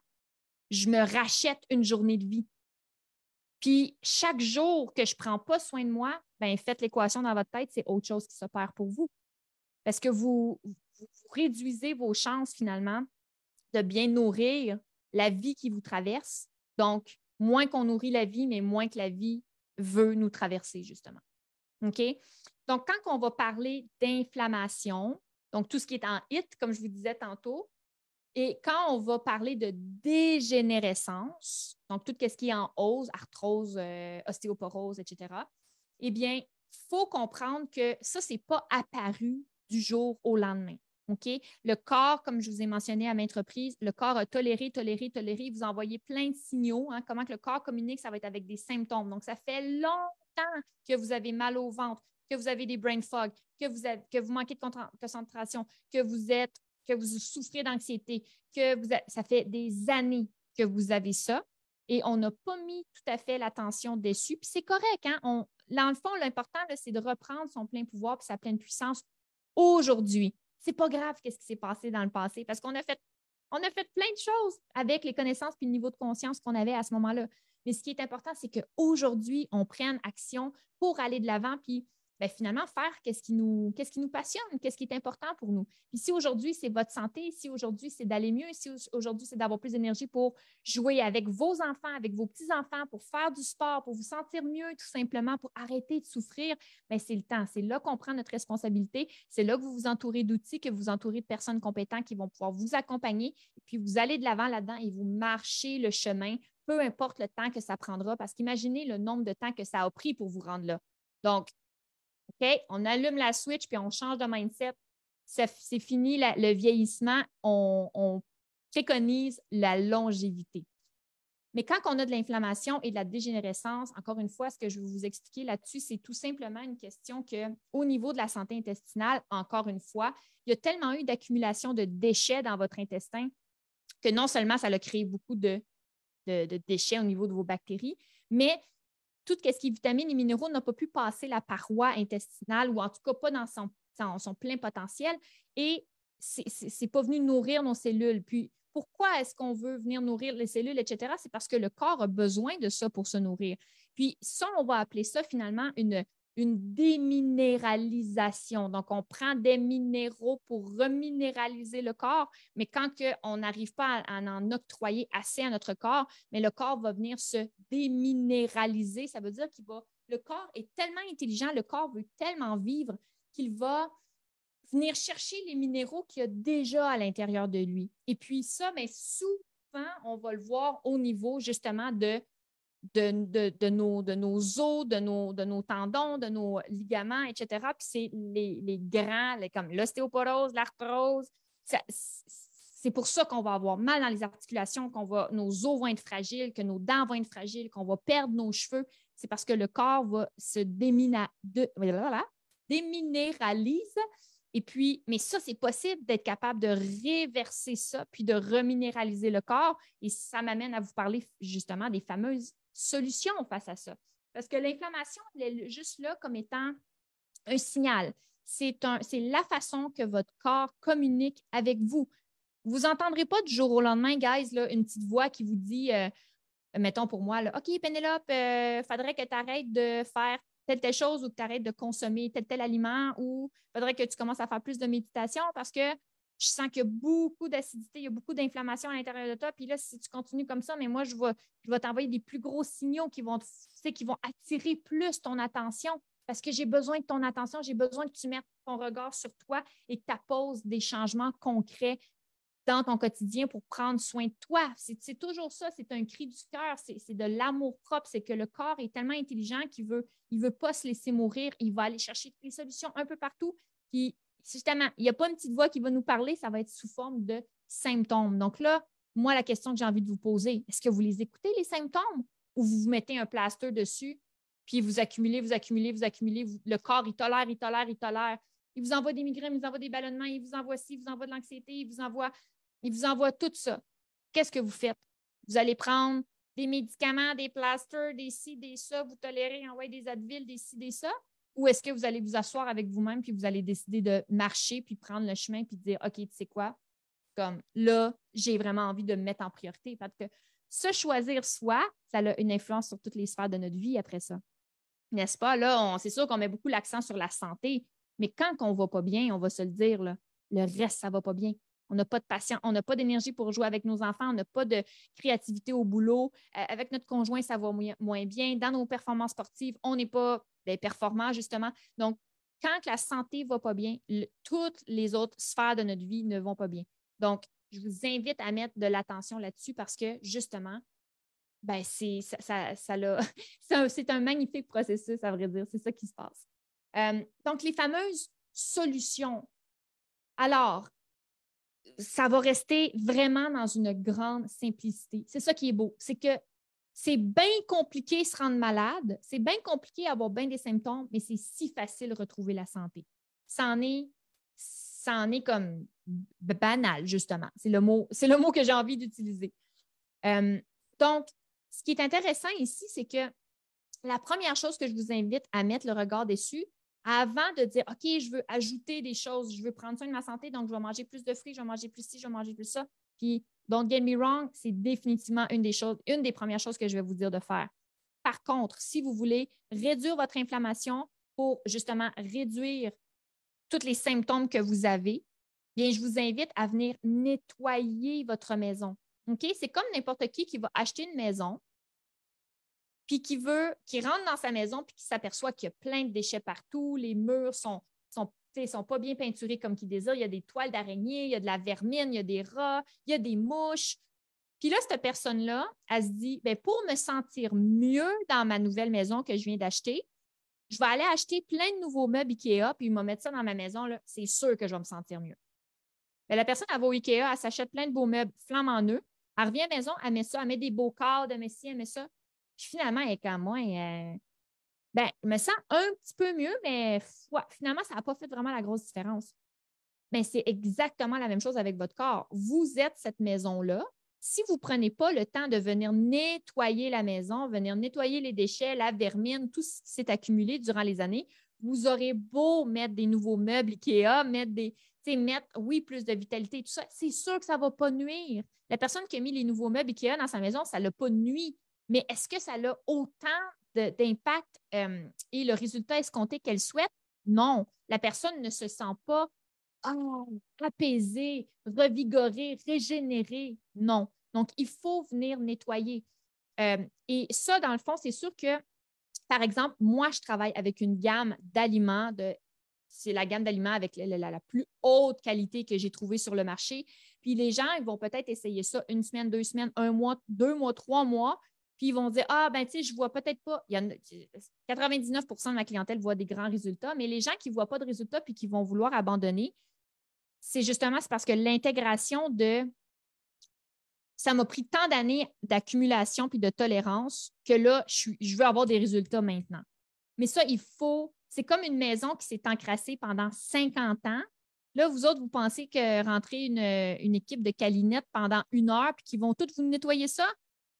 je me rachète une journée de vie. Puis chaque jour que je ne prends pas soin de moi, ben faites l'équation dans votre tête, c'est autre chose qui s'opère pour vous. Parce que vous, vous, réduisez vos chances finalement de bien nourrir la vie qui vous traverse. Donc, moins qu'on nourrit la vie, mais moins que la vie veut nous traverser, justement. OK? Donc, quand on va parler d'inflammation, donc tout ce qui est en HIT, comme je vous disais tantôt, et quand on va parler de dégénérescence, donc tout ce qui est en hausse, arthrose, euh, ostéoporose, etc., eh bien, il faut comprendre que ça, ce n'est pas apparu du jour au lendemain. OK? Le corps, comme je vous ai mentionné à maintes reprises, le corps a toléré, toléré, toléré. Vous envoyez plein de signaux. Hein, comment que le corps communique, ça va être avec des symptômes. Donc, ça fait longtemps que vous avez mal au ventre, que vous avez des brain fog, que vous, que vous manquez de concentration, que vous êtes, que vous souffrez d'anxiété, que vous ça fait des années que vous avez ça et on n'a pas mis tout à fait l'attention dessus. Puis c'est correct, hein? On, dans le fond, l'important, c'est de reprendre son plein pouvoir et sa pleine puissance aujourd'hui. C'est pas grave qu'est-ce qui s'est passé dans le passé parce qu'on a fait on a fait plein de choses avec les connaissances et le niveau de conscience qu'on avait à ce moment-là. Mais ce qui est important, c'est qu'aujourd'hui, on prenne action pour aller de l'avant, puis ben, finalement faire qu'est-ce qui, nous, qu'est-ce qui nous passionne, qu'est-ce qui est important pour nous. Puis si aujourd'hui, c'est votre santé, si aujourd'hui, c'est d'aller mieux, si aujourd'hui, c'est d'avoir plus d'énergie pour jouer avec vos enfants, avec vos petits-enfants, pour faire du sport, pour vous sentir mieux, tout simplement, pour arrêter de souffrir, bien, c'est le temps. C'est là qu'on prend notre responsabilité. C'est là que vous vous entourez d'outils, que vous vous entourez de personnes compétentes qui vont pouvoir vous accompagner. Et puis, vous allez de l'avant là-dedans et vous marchez le chemin, peu importe le temps que ça prendra, parce qu'imaginez le nombre de temps que ça a pris pour vous rendre là. Donc, OK, on allume la switch puis on change de mindset. C'est fini le vieillissement. On, préconise la longévité. Mais quand on a de l'inflammation et de la dégénérescence, encore une fois, ce que je vais vous expliquer là-dessus, c'est tout simplement une question que, au niveau de la santé intestinale, encore une fois, il y a tellement eu d'accumulation de déchets dans votre intestin que non seulement ça a créé beaucoup de, de déchets au niveau de vos bactéries, mais tout ce qui est vitamines et minéraux n'a pas pu passer la paroi intestinale ou en tout cas pas dans son, plein potentiel et ce n'est pas venu nourrir nos cellules. Puis pourquoi est-ce qu'on veut venir nourrir les cellules, etc.? C'est parce que le corps a besoin de ça pour se nourrir. Puis ça, on va appeler ça finalement une une déminéralisation. Donc, on prend des minéraux pour reminéraliser le corps, mais quand on n'arrive pas à, en octroyer assez à notre corps, mais le corps va venir se déminéraliser. Ça veut dire qu'il va, le corps est tellement intelligent, le corps veut tellement vivre qu'il va venir chercher les minéraux qu'il y a déjà à l'intérieur de lui. Et puis ça, mais souvent, on va le voir au niveau justement de de, nos, de nos os, de nos, de nos tendons, de nos ligaments, etc. Puis c'est les, les grands, comme l'ostéoporose, l'arthrose. C'est pour ça qu'on va avoir mal dans les articulations, qu'on nos os vont être fragiles, que nos dents vont être fragiles, qu'on va perdre nos cheveux. C'est parce que le corps va se démina, de, déminéralise. Et puis, mais ça, c'est possible d'être capable de réverser ça, puis de reminéraliser le corps. Et ça m'amène à vous parler justement des fameuses solution face à ça. Parce que l'inflammation, elle est juste là comme étant un signal. C'est la façon que votre corps communique avec vous. Vous n'entendrez pas du jour au lendemain, guys, là, une petite voix qui vous dit, euh, mettons pour moi, OK, Pénélope, il euh, faudrait que tu arrêtes de faire telle telle chose ou que tu arrêtes de consommer tel tel aliment ou il faudrait que tu commences à faire plus de méditation parce que je sens qu'il y a beaucoup d'acidité, il y a beaucoup d'inflammation à l'intérieur de toi. Puis là, si tu continues comme ça, mais moi, je vais, je vais t'envoyer des plus gros signaux qui vont, qui vont attirer plus ton attention parce que j'ai besoin de ton attention, j'ai besoin que tu mettes ton regard sur toi et que tu apposes des changements concrets dans ton quotidien pour prendre soin de toi. C'est toujours ça, c'est un cri du cœur, c'est de l'amour propre, c'est que le corps est tellement intelligent qu'il veut, il veut pas se laisser mourir, il va aller chercher des solutions un peu partout. Puis justement, il n'y a pas une petite voix qui va nous parler, ça va être sous forme de symptômes. Donc là, moi, la question que j'ai envie de vous poser, est-ce que vous les écoutez, les symptômes, ou vous vous mettez un plaster dessus, puis vous accumulez, vous accumulez, vous accumulez, le corps, il tolère, il tolère, il tolère. Il vous envoie des migraines, il vous envoie des ballonnements, il vous envoie ci, il vous envoie de l'anxiété, il vous envoie, il vous envoie tout ça. Qu'est-ce que vous faites? Vous allez prendre des médicaments, des plasters, des ci, des ça, vous tolérez, envoyer des Advil, des ci, des ça, ou est-ce que vous allez vous asseoir avec vous-même puis vous allez décider de marcher puis prendre le chemin puis dire OK, tu sais quoi? Comme là, j'ai vraiment envie de me mettre en priorité parce que se choisir soi, ça a une influence sur toutes les sphères de notre vie après ça. N'est-ce pas? Là, c'est sûr qu'on met beaucoup l'accent sur la santé, mais quand on ne va pas bien, on va se le dire, là, le reste, ça ne va pas bien. On n'a pas de patience, on n'a pas d'énergie pour jouer avec nos enfants, on n'a pas de créativité au boulot. Euh, avec notre conjoint, ça va moins bien. Dans nos performances sportives, on n'est pas ben, performants, justement. Donc, quand la santé ne va pas bien, toutes les autres sphères de notre vie ne vont pas bien. Donc, je vous invite à mettre de l'attention là-dessus parce que, justement, ben, c'est ça, c'est un, magnifique processus, à vrai dire. C'est ça qui se passe. Euh, donc, les fameuses solutions. Alors, ça va rester vraiment dans une grande simplicité. C'est ça qui est beau. C'est que c'est bien compliqué se rendre malade, c'est bien compliqué avoir bien des symptômes, mais c'est si facile retrouver la santé. Ça en est, comme banal, justement. C'est le mot, que j'ai envie d'utiliser. Euh, donc, ce qui est intéressant ici, c'est que la première chose que je vous invite à mettre le regard dessus, avant de dire OK, je veux ajouter des choses, je veux prendre soin de ma santé, donc je vais manger plus de fruits, je vais manger plus ci, je vais manger plus ça. Don't get me wrong, c'est définitivement une des choses, une des premières choses que je vais vous dire de faire. Par contre, si vous voulez réduire votre inflammation pour justement réduire tous les symptômes que vous avez, bien, je vous invite à venir nettoyer votre maison. OK? C'est comme n'importe qui qui va acheter une maison, puis qui veut, qui rentre dans sa maison, puis qui s'aperçoit qu'il y a plein de déchets partout, les murs sont, sont, sont pas bien peinturés comme qu'il désire, il y a des toiles d'araignée, il y a de la vermine, il y a des rats, il y a des mouches. Puis là, cette personne-là, elle se dit, bien, pour me sentir mieux dans ma nouvelle maison que je viens d'acheter, je vais aller acheter plein de nouveaux meubles IKEA, puis il va mettre ça dans ma maison, c'est sûr que je vais me sentir mieux. Mais la personne, elle va au IKEA, elle s'achète plein de beaux meubles flambant neufs, elle revient à la maison, elle met ça, elle met des beaux cadres, elle met ci, elle met ça. Puis finalement, elle est comme moi, euh, ben, je me sens un petit peu mieux, mais finalement, ça n'a pas fait vraiment la grosse différence. Mais c'est exactement la même chose avec votre corps. Vous êtes cette maison-là. Si vous ne prenez pas le temps de venir nettoyer la maison, venir nettoyer les déchets, la vermine, tout ce qui s'est accumulé durant les années, vous aurez beau mettre des nouveaux meubles IKEA, mettre des, mettre, oui, plus de vitalité, tout ça, c'est sûr que ça ne va pas nuire. La personne qui a mis les nouveaux meubles IKEA dans sa maison, ça ne l'a pas nuit. Mais est-ce que ça a autant d'impact euh, et le résultat escompté qu'elle souhaite? Non. La personne ne se sent pas oh, apaisée, revigorée, régénérée. Non. Donc, il faut venir nettoyer. Euh, et ça, dans le fond, c'est sûr que, par exemple, moi, je travaille avec une gamme d'aliments de c'est la gamme d'aliments avec la, plus haute qualité que j'ai trouvée sur le marché. Puis les gens, ils vont peut-être essayer ça une semaine, deux semaines, un mois, deux mois, trois mois. Puis ils vont dire Ah, ben, tu sais, je vois peut-être pas. Il y a 99% de ma clientèle voit des grands résultats, mais les gens qui ne voient pas de résultats puis qui vont vouloir abandonner, c'est justement parce que l'intégration de ça m'a pris tant d'années d'accumulation puis de tolérance que là, je, je, veux avoir des résultats maintenant. Mais ça, il faut c'est comme une maison qui s'est encrassée pendant 50 ans. Là, vous autres, vous pensez que rentrer une, équipe de calinettes pendant une heure puis qu'ils vont toutes vous nettoyer ça?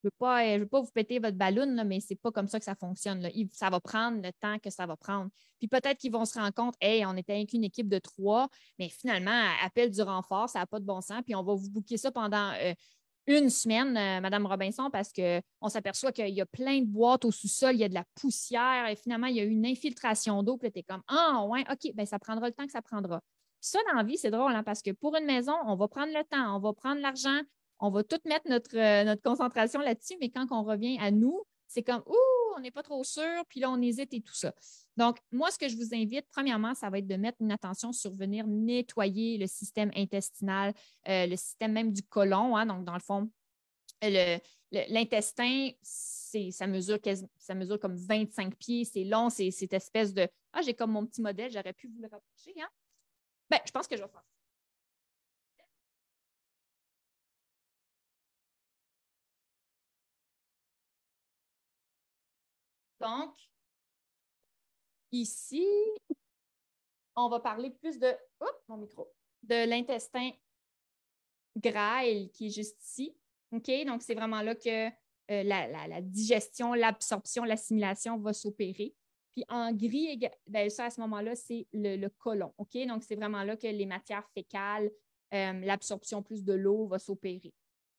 Je ne veux, pas vous péter votre ballon, mais ce n'est pas comme ça que ça fonctionne. Ça va prendre le temps que ça va prendre. Puis peut-être qu'ils vont se rendre compte, hey, on était avec une équipe de trois, mais finalement, appel du renfort, ça n'a pas de bon sens, puis on va vous bouquer ça pendant euh, une semaine, euh, Madame Robinson, parce qu'on s'aperçoit qu'il y a plein de boîtes au sous-sol, il y a de la poussière et finalement, il y a eu une infiltration d'eau. Puis tu es comme Ah, ouais, OK, ben, ça prendra le temps que ça prendra. ça, dans la vie, c'est drôle, hein, parce que pour une maison, on va prendre le temps, on va prendre l'argent, on va tout mettre notre, euh, notre concentration là-dessus, mais quand on revient à nous, c'est comme Ouh, on n'est pas trop sûr, puis là, on hésite et tout ça. Donc, moi, ce que je vous invite, premièrement, ça va être de mettre une attention sur venir nettoyer le système intestinal, euh, le système même du côlon. Hein. donc, dans le fond, l'intestin, ça mesure, ça mesure comme 25 pieds, c'est long, c'est cette espèce de Ah, j'ai comme mon petit modèle, j'aurais pu vous le rapprocher. Hein? Ben, je pense que je vais faire Donc, ici, on va parler plus de, l'intestin grêle qui est juste ici. Donc, c'est vraiment là que euh, la, digestion, l'absorption, l'assimilation va s'opérer. Puis en gris, ben, ça, à ce moment-là, c'est le, colon. OK? Donc, c'est vraiment là que les matières fécales, euh, l'absorption plus de l'eau va s'opérer.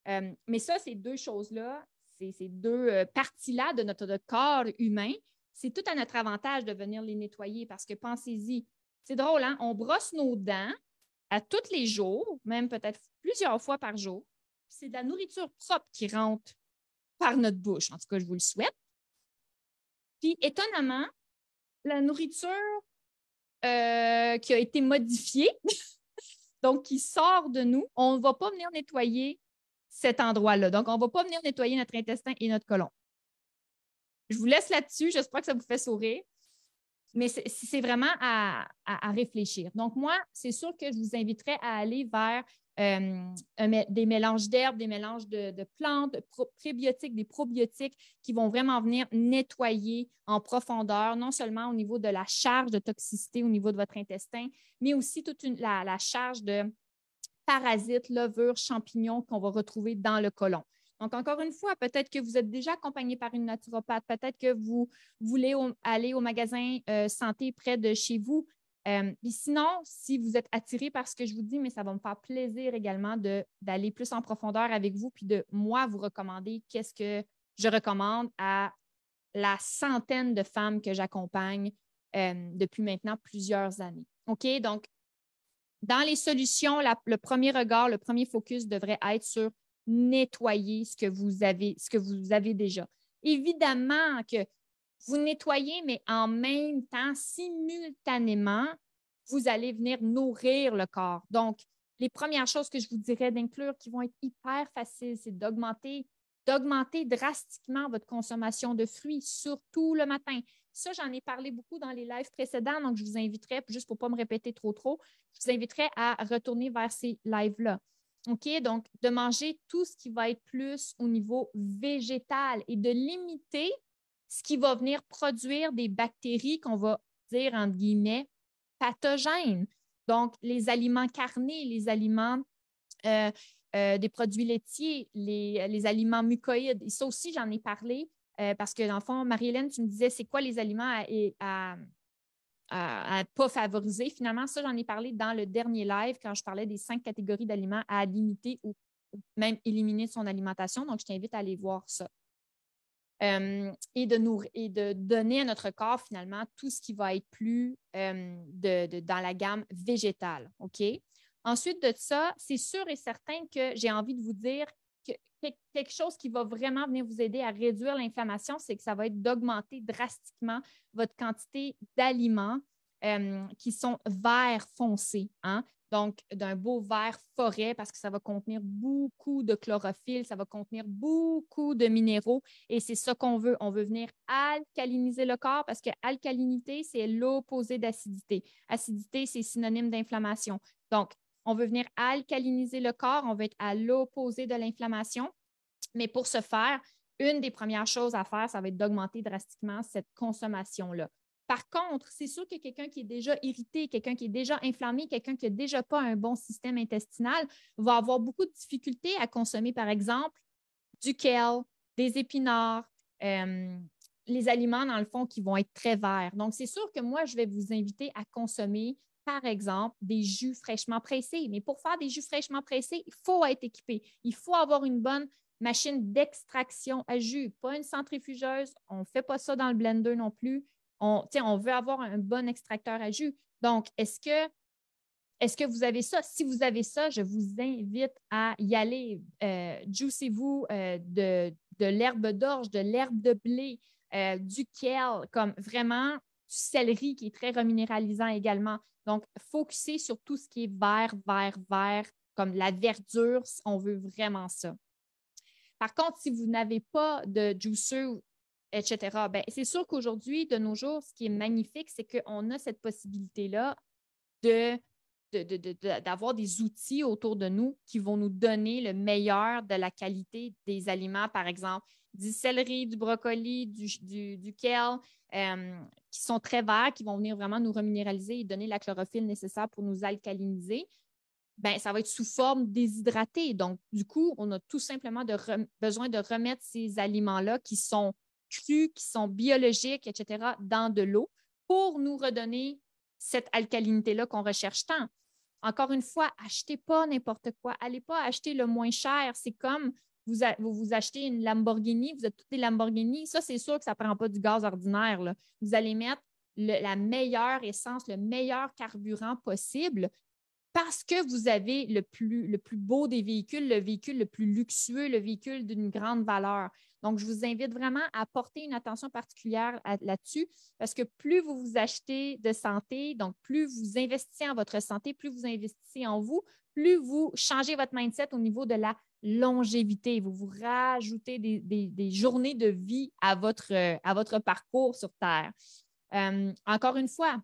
Euh, mais ça, ces deux choses-là, ces, deux euh, parties-là de notre corps humain, c'est tout à notre avantage de venir les nettoyer parce que pensez-y, c'est drôle, hein? on brosse nos dents à tous les jours, même peut-être plusieurs fois par jour. C'est de la nourriture propre qui rentre par notre bouche. En tout cas, je vous le souhaite. Puis, étonnamment, la nourriture euh, qui a été modifiée, donc qui sort de nous, on ne va pas venir nettoyer cet endroit-là. Donc, on ne va pas venir nettoyer notre intestin et notre côlon. Je vous laisse là-dessus. J'espère que ça vous fait sourire. Mais c'est vraiment à, réfléchir. Donc, moi, c'est sûr que je vous inviterais à aller vers euh, des mélanges d'herbes, des mélanges de, plantes, de prébiotiques, des probiotiques qui vont vraiment venir nettoyer en profondeur, non seulement au niveau de la charge de toxicité au niveau de votre intestin, mais aussi toute la charge de parasites, levures, champignons qu'on va retrouver dans le côlon. Donc, encore une fois, peut-être que vous êtes déjà accompagné par une naturopathe, peut-être que vous voulez aller au magasin euh, santé près de chez vous. Euh, sinon, si vous êtes attiré par ce que je vous dis, mais ça va me faire plaisir également d'aller plus en profondeur avec vous, puis de moi vous recommander qu'est-ce que je recommande à la centaine de femmes que j'accompagne euh, depuis maintenant plusieurs années. OK? Donc, dans les solutions, le premier regard, le premier focus devrait être sur nettoyer ce que vous avez, déjà. Évidemment que vous nettoyez, mais en même temps, simultanément, vous allez venir nourrir le corps. Donc, les premières choses que je vous dirais d'inclure qui vont être hyper faciles, c'est d'augmenter d'augmenter drastiquement votre consommation de fruits, surtout le matin. Ça, j'en ai parlé beaucoup dans les lives précédents, donc je vous inviterai, juste pour ne pas me répéter trop trop, je vous inviterai à retourner vers ces lives-là. OK? Donc, de manger tout ce qui va être plus au niveau végétal et de limiter ce qui va venir produire des bactéries qu'on va dire, entre guillemets, pathogènes. Donc, les aliments carnés, les aliments, euh, euh, des produits laitiers, les, aliments mucoïdes. Et ça aussi, j'en ai parlé euh, parce que, dans le fond, Marie-Hélène, tu me disais, c'est quoi les aliments à, à, pas favoriser? Finalement, ça, j'en ai parlé dans le dernier live quand je parlais des cinq catégories d'aliments à limiter ou même éliminer de son alimentation. Donc, je t'invite à aller voir ça. Euh, et, de nous, et de donner à notre corps finalement tout ce qui va être plus euh, de, dans la gamme végétale. OK? Ensuite de ça, c'est sûr et certain que j'ai envie de vous dire quelque chose qui va vraiment venir vous aider à réduire l'inflammation, c'est que ça va être d'augmenter drastiquement votre quantité d'aliments euh, qui sont vert foncé. Hein? Donc, d'un beau vert forêt parce que ça va contenir beaucoup de chlorophylle, ça va contenir beaucoup de minéraux et c'est ça qu'on veut. On veut venir alcaliniser le corps parce que alcalinité, c'est l'opposé d'acidité. Acidité, c'est synonyme d'inflammation. Donc, on veut venir alcaliniser le corps, on veut être à l'opposé de l'inflammation. Mais pour ce faire, une des premières choses à faire, ça va être d'augmenter drastiquement cette consommation-là. Par contre, c'est sûr que quelqu'un qui est déjà irrité, quelqu'un qui est déjà inflammé, quelqu'un qui n'a déjà pas un bon système intestinal va avoir beaucoup de difficultés à consommer, par exemple, du kale, des épinards, euh, les aliments, dans le fond, qui vont être très verts. Donc, c'est sûr que moi, je vais vous inviter à consommer, par exemple, des jus fraîchement pressés. Mais pour faire des jus fraîchement pressés, il faut être équipé. Il faut avoir une bonne machine d'extraction à jus, pas une centrifugeuse. On ne fait pas ça dans le blender non plus on, on veut avoir un bon extracteur à jus. Donc, est-ce que, est que vous avez ça? Si vous avez ça, je vous invite à y aller. Euh, juicez-vous euh, de, l'herbe d'orge, de l'herbe de blé, euh, du kale, comme vraiment céleri qui est très reminéralisant également. Donc, focussez sur tout ce qui est vert, vert, vert, comme la verdure, on veut vraiment ça. Par contre, si vous n'avez pas de juicer etc. Ben, c'est sûr qu'aujourd'hui, de nos jours, ce qui est magnifique, c'est qu'on a cette possibilité-là de, d'avoir des outils autour de nous qui vont nous donner le meilleur de la qualité des aliments, par exemple du céleri, du brocoli, du, du, kale, euh, qui sont très verts, qui vont venir vraiment nous reminéraliser et donner la chlorophylle nécessaire pour nous alcaliniser. Ben, ça va être sous forme déshydratée. Donc, du coup, on a tout simplement besoin de remettre ces aliments-là qui sont crus, qui sont biologiques, etc., dans de l'eau pour nous redonner cette alcalinité-là qu'on recherche tant. Encore une fois, achetez pas n'importe quoi. Allez pas acheter le moins cher. C'est comme vous, vous, achetez une Lamborghini, vous êtes toutes des Lamborghini. Ça, c'est sûr que ça ne prend pas du gaz ordinaire. Vous allez mettre la meilleure essence, le meilleur carburant possible parce que vous avez le plus, le plus beau des véhicules, le véhicule le plus luxueux, le véhicule d'une grande valeur. Donc, je vous invite vraiment à porter une attention particulière là-dessus parce que plus vous vous achetez de santé, donc plus vous investissez en votre santé, plus vous investissez en vous, plus vous changez votre mindset au niveau de la longévité. Vous vous rajoutez des, journées de vie à votre, votre parcours sur Terre. Euh, encore une fois,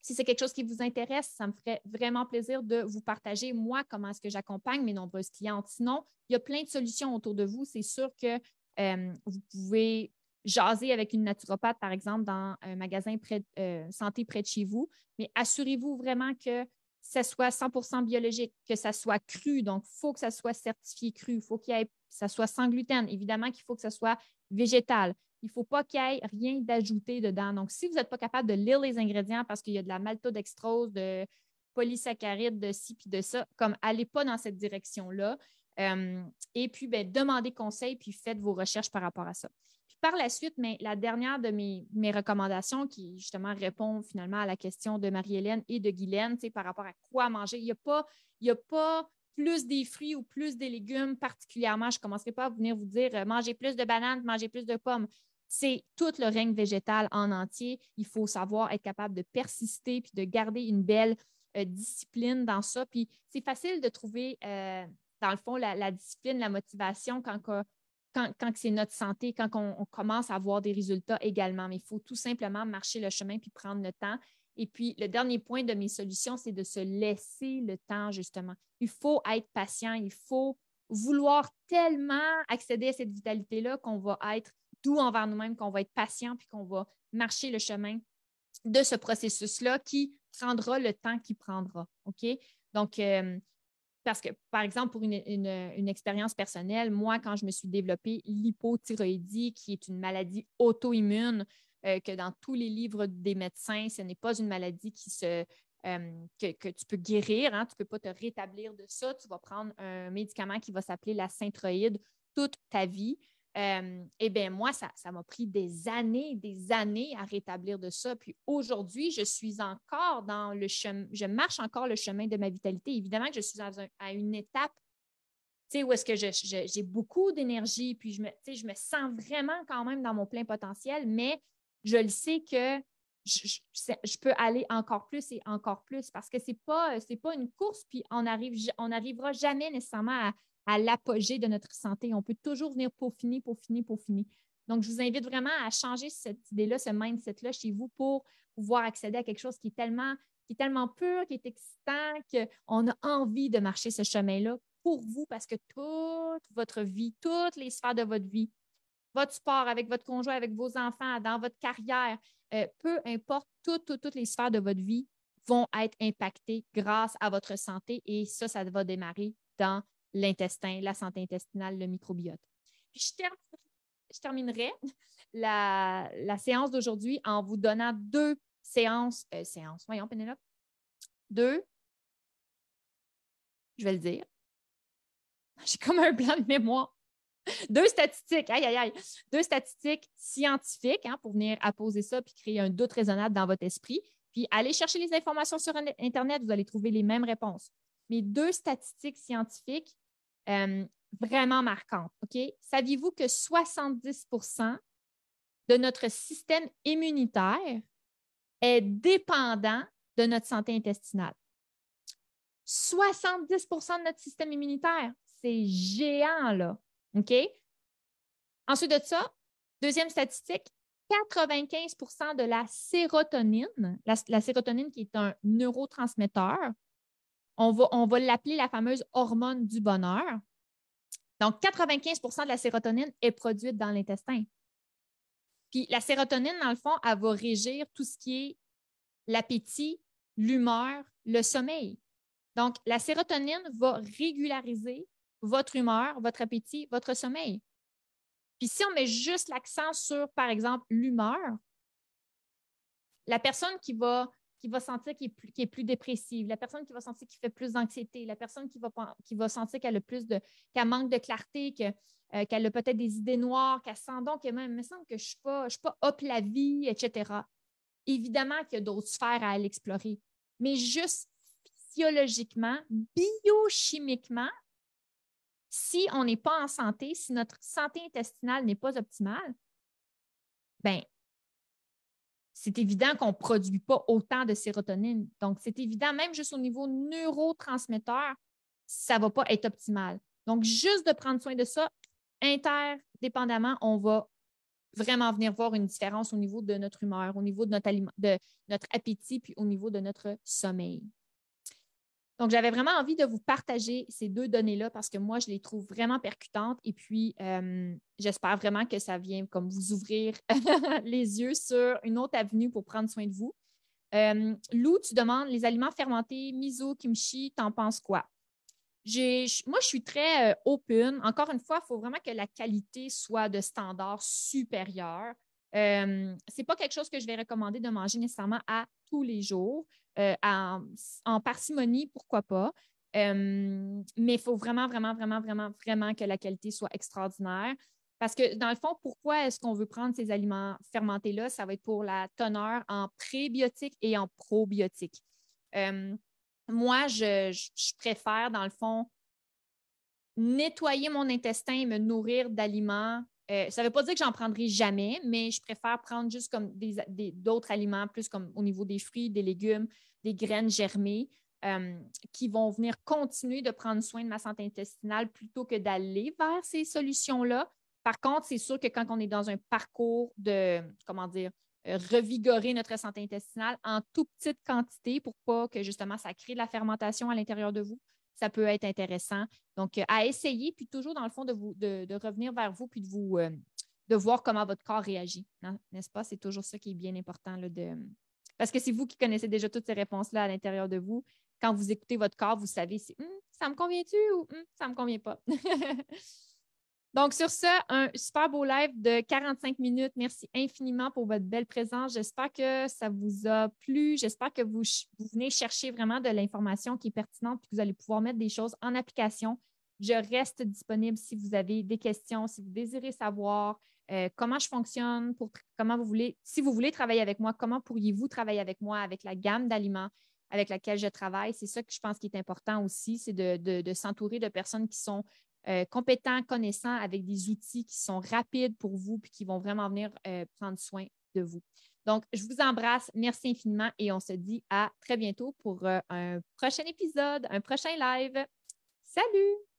si c'est quelque chose qui vous intéresse, ça me ferait vraiment plaisir de vous partager, moi, comment est-ce que j'accompagne mes nombreuses clientes. Sinon, il y a plein de solutions autour de vous. C'est sûr que euh, vous pouvez jaser avec une naturopathe, par exemple, dans un magasin euh, santé près de chez vous, mais assurez-vous vraiment que ça soit 100% biologique, que ça soit cru. Donc, il faut que ça soit certifié cru. Il faut qu'il y ait ça soit sans gluten. Évidemment qu'il faut que ça soit végétal. Il ne faut pas qu'il y ait rien d'ajouté dedans. Donc, si vous n'êtes pas capable de lire les ingrédients parce qu'il y a de la maltodextrose, de polysaccharides, de ci puis de ça, comme allez pas dans cette direction-là. Euh, et puis, ben, demandez conseil, puis faites vos recherches par rapport à ça. Par la suite, mais la dernière de mes, recommandations qui justement répond finalement à la question de Marie-Hélène et de Guylaine, par rapport à quoi manger, il n'y a pas, plus des fruits ou plus des légumes particulièrement. Je ne commencerai pas à venir vous dire euh, mangez plus de bananes, mangez plus de pommes. C'est tout le règne végétal en entier. Il faut savoir être capable de persister puis de garder une belle euh, discipline dans ça. Puis c'est facile de trouver, euh, dans le fond, la, discipline, la motivation quand, quand, c'est notre santé, quand on, commence à avoir des résultats également. Mais il faut tout simplement marcher le chemin puis prendre le temps. Et puis, le dernier point de mes solutions, c'est de se laisser le temps, justement. Il faut être patient, il faut vouloir tellement accéder à cette vitalité-là qu'on va être doux envers nous-mêmes, qu'on va être patient, puis qu'on va marcher le chemin de ce processus-là qui prendra le temps qu'il prendra. OK? Donc, euh, parce que, par exemple, pour une, expérience personnelle, moi, quand je me suis développée l'hypothyroïdie, qui est une maladie auto-immune, euh, que dans tous les livres des médecins, ce n'est pas une maladie qui se, euh, que, tu peux guérir, hein, tu ne peux pas te rétablir de ça. Tu vas prendre un médicament qui va s'appeler la synthroïde toute ta vie. Euh, eh bien, moi, ça, m'a pris des années, des années à rétablir de ça. Puis aujourd'hui, je suis encore dans le chemin, je marche encore le chemin de ma vitalité. Évidemment que je suis à, une étape où est-ce que j'ai beaucoup d'énergie, puis je me, je me sens vraiment quand même dans mon plein potentiel, mais je le sais que je, peux aller encore plus et encore plus parce que ce n'est pas, pas une course, puis on n'arrivera jamais nécessairement à, à l'apogée de notre santé. On peut toujours venir peaufiner, peaufiner, peaufiner. Donc, je vous invite vraiment à changer cette idée-là, ce mindset-là chez vous pour pouvoir accéder à quelque chose qui est tellement, qui est tellement pur, qui est excitant, qu'on a envie de marcher ce chemin-là pour vous parce que toute votre vie, toutes les sphères de votre vie, votre sport, avec votre conjoint, avec vos enfants, dans votre carrière, euh, peu importe, toutes, toutes les sphères de votre vie vont être impactées grâce à votre santé et ça, ça va démarrer dans l'intestin, la santé intestinale, le microbiote. je, terminerai la, séance d'aujourd'hui en vous donnant deux séances, euh, séances, voyons, Pénélope, deux, je vais le dire. J'ai comme un blanc de mémoire. Deux statistiques, aïe, aïe, aïe. Deux statistiques scientifiques hein, pour venir apposer ça puis créer un doute raisonnable dans votre esprit. Puis allez chercher les informations sur Internet, vous allez trouver les mêmes réponses. Mais deux statistiques scientifiques euh, vraiment marquante. Saviez-vous que 70% de notre système immunitaire est dépendant de notre santé intestinale? 70% de notre système immunitaire, c'est géant, là. Ensuite de ça, deuxième statistique, 95% de la sérotonine, la, sérotonine qui est un neurotransmetteur, on va, l'appeler la fameuse hormone du bonheur. Donc, 95% de la sérotonine est produite dans l'intestin. Puis la sérotonine, dans le fond, elle va régir tout ce qui est l'appétit, l'humeur, le sommeil. Donc, la sérotonine va régulariser votre humeur, votre appétit, votre sommeil. Puis si on met juste l'accent sur, par exemple, l'humeur, la personne qui va qui va sentir qu'il est, plus, dépressive, la personne qui va sentir qu'il fait plus d'anxiété, la personne qui va, qui sentir qu'elle a plus de qu'elle manque de clarté, euh, qu'elle a peut-être des idées noires, qu'elle sent donc que même, il me semble que je ne suis pas, je pas hop la vie, etc. Évidemment qu'il y a d'autres sphères à aller explorer, mais juste physiologiquement, biochimiquement, si on n'est pas en santé, si notre santé intestinale n'est pas optimale, ben c'est évident qu'on ne produit pas autant de sérotonine. Donc, c'est évident, même juste au niveau neurotransmetteur, ça ne va pas être optimal. Donc, juste de prendre soin de ça, interdépendamment, on va vraiment venir voir une différence au niveau de notre humeur, au niveau de notre, de notre appétit, puis au niveau de notre sommeil. Donc, j'avais vraiment envie de vous partager ces deux données-là parce que moi, je les trouve vraiment percutantes et puis euh, j'espère vraiment que ça vient comme vous ouvrir les yeux sur une autre avenue pour prendre soin de vous. Euh, Lou, tu demandes les aliments fermentés, miso, kimchi, t'en penses quoi? moi, je suis très euh, open. Encore une fois, il faut vraiment que la qualité soit de standard supérieur. Euh, Ce n'est pas quelque chose que je vais recommander de manger nécessairement à tous les jours. Euh, en, parcimonie, pourquoi pas. mais il faut vraiment, vraiment, vraiment, vraiment, vraiment que la qualité soit extraordinaire. Parce que dans le fond, pourquoi est-ce qu'on veut prendre ces aliments fermentés-là? Ça va être pour la teneur en prébiotiques et en probiotiques moi, je, préfère, dans le fond, nettoyer mon intestin et me nourrir d'aliments. Euh, ça ne veut pas dire que j'en prendrai jamais, mais je préfère prendre juste comme d'autres aliments, plus comme au niveau des fruits, des légumes, des graines germées, euh, qui vont venir continuer de prendre soin de ma santé intestinale plutôt que d'aller vers ces solutions-là. Par contre, c'est sûr que quand on est dans un parcours de, comment dire, revigorer notre santé intestinale en tout petite quantité pour pas que justement ça crée de la fermentation à l'intérieur de vous. Ça peut être intéressant. Donc, euh, à essayer, puis toujours dans le fond de, vous, de, revenir vers vous, puis de vous euh, de voir comment votre corps réagit. N'est-ce pas? C'est toujours ça qui est bien important. De... Parce que c'est vous qui connaissez déjà toutes ces réponses-là à l'intérieur de vous. Quand vous écoutez votre corps, vous savez si hum, ça me convient-tu ou hum, ça ne me convient pas? Donc, sur ce, un super beau live de 45 minutes. Merci infiniment pour votre belle présence. J'espère que ça vous a plu. J'espère que vous, venez chercher vraiment de l'information qui est pertinente et que vous allez pouvoir mettre des choses en application. Je reste disponible si vous avez des questions, si vous désirez savoir euh, comment je fonctionne, pour, comment vous voulez, si vous voulez travailler avec moi, comment pourriez-vous travailler avec moi avec la gamme d'aliments avec laquelle je travaille? C'est ça que je pense qui est important aussi, c'est de s'entourer de personnes qui sont euh, compétents, connaissants, avec des outils qui sont rapides pour vous et qui vont vraiment venir euh, prendre soin de vous. Donc, je vous embrasse. Merci infiniment et on se dit à très bientôt pour euh, un prochain épisode, un prochain live. Salut!